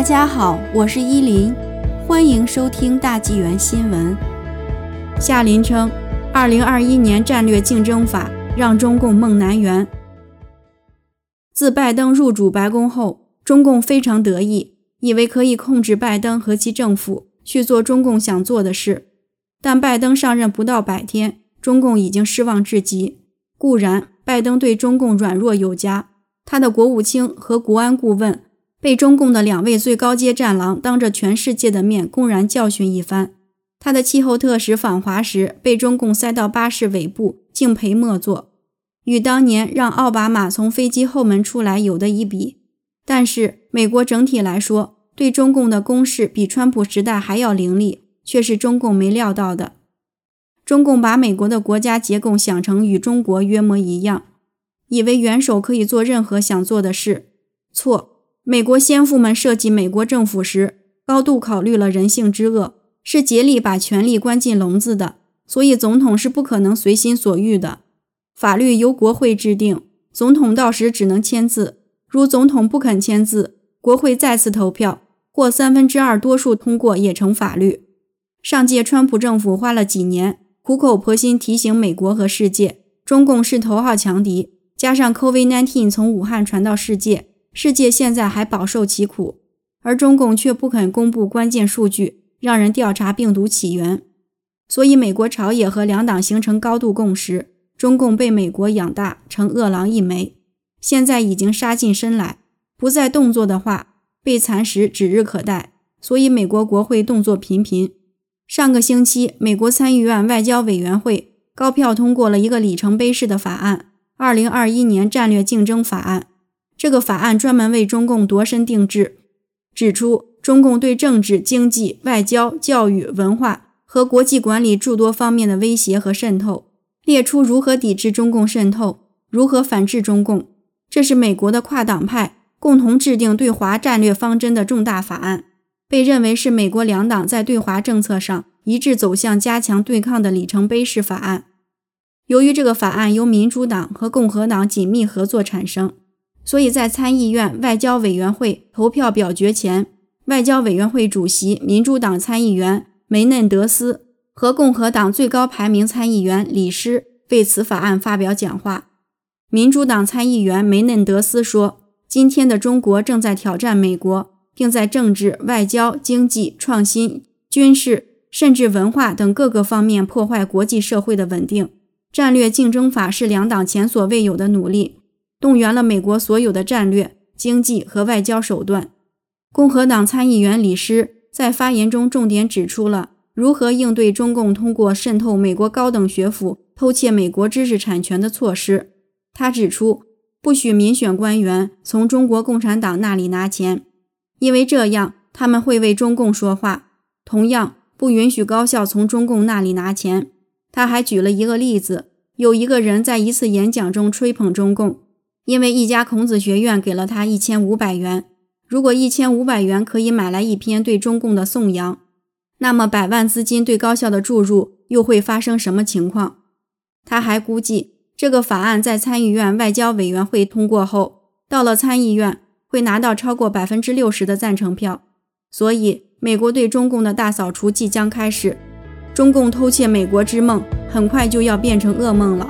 大家好，我是依林，欢迎收听大纪元新闻。夏林称，二零二一年战略竞争法让中共梦难圆。自拜登入主白宫后，中共非常得意，以为可以控制拜登和其政府去做中共想做的事。但拜登上任不到百天，中共已经失望至极。固然，拜登对中共软弱有加，他的国务卿和国安顾问被中共的两位最高阶战狼当着全世界的面公然教训一番。他的气候特使访华时被中共塞到巴士尾部，敬陪末座，与当年让奥巴马从飞机后门出来有的一比。但是，美国整体来说对中共的攻势比川普时代还要凌厉，却是中共没料到的。中共把美国的国家结构想成与中国约模一样，以为元首可以做任何想做的事。错，美国先父们设计美国政府时，高度考虑了人性之恶，是竭力把权力关进笼子的。所以，总统是不可能随心所欲的。法律由国会制定，总统到时只能签字。如总统不肯签字，国会再次投票，或三分之二多数通过也成法律。上届川普政府花了几年。苦口婆心提醒美国和世界，中共是头号强敌。加上 COVID-19 从武汉传到世界，世界现在还饱受其苦，而中共却不肯公布关键数据，让人调查病毒起源。所以，美国朝野和两党形成高度共识：中共被美国养大成饿狼一枚，现在已经杀进身来，不再动作的话，被蚕食指日可待。所以，美国国会动作频频。上个星期，美国参议院外交委员会高票通过了一个里程碑式的法案——二零二一年战略竞争法案。这个法案专门为中共度身定制，指出中共对政治、经济、外交、教育、文化和国际管理诸多方面的威胁和渗透，列出如何抵制中共渗透，如何反制中共。这是美国的跨党派共同制定对华战略方针的重大法案。被认为是美国两党在对华政策上一致走向加强对抗的里程碑式法案。由于这个法案由民主党和共和党紧密合作产生，所以在参议院外交委员会投票表决前，外交委员会主席民主党参议员梅嫩德斯和共和党最高排名参议员李施为此法案发表讲话。民主党参议员梅嫩德斯说：“今天的中国正在挑战美国。”并在政治、外交、经济、创新、军事，甚至文化等各个方面破坏国际社会的稳定。战略竞争法是两党前所未有的努力，动员了美国所有的战略、经济和外交手段。共和党参议员李斯在发言中重点指出了如何应对中共通过渗透美国高等学府偷窃美国知识产权的措施。他指出，不许民选官员从中国共产党那里拿钱。因为这样，他们会为中共说话。同样，不允许高校从中共那里拿钱。他还举了一个例子：有一个人在一次演讲中吹捧中共，因为一家孔子学院给了他一千五百元。如果一千五百元可以买来一篇对中共的颂扬，那么百万资金对高校的注入又会发生什么情况？他还估计，这个法案在参议院外交委员会通过后，到了参议院。会拿到超过百分之六十的赞成票，所以美国对中共的大扫除即将开始，中共偷窃美国之梦很快就要变成噩梦了。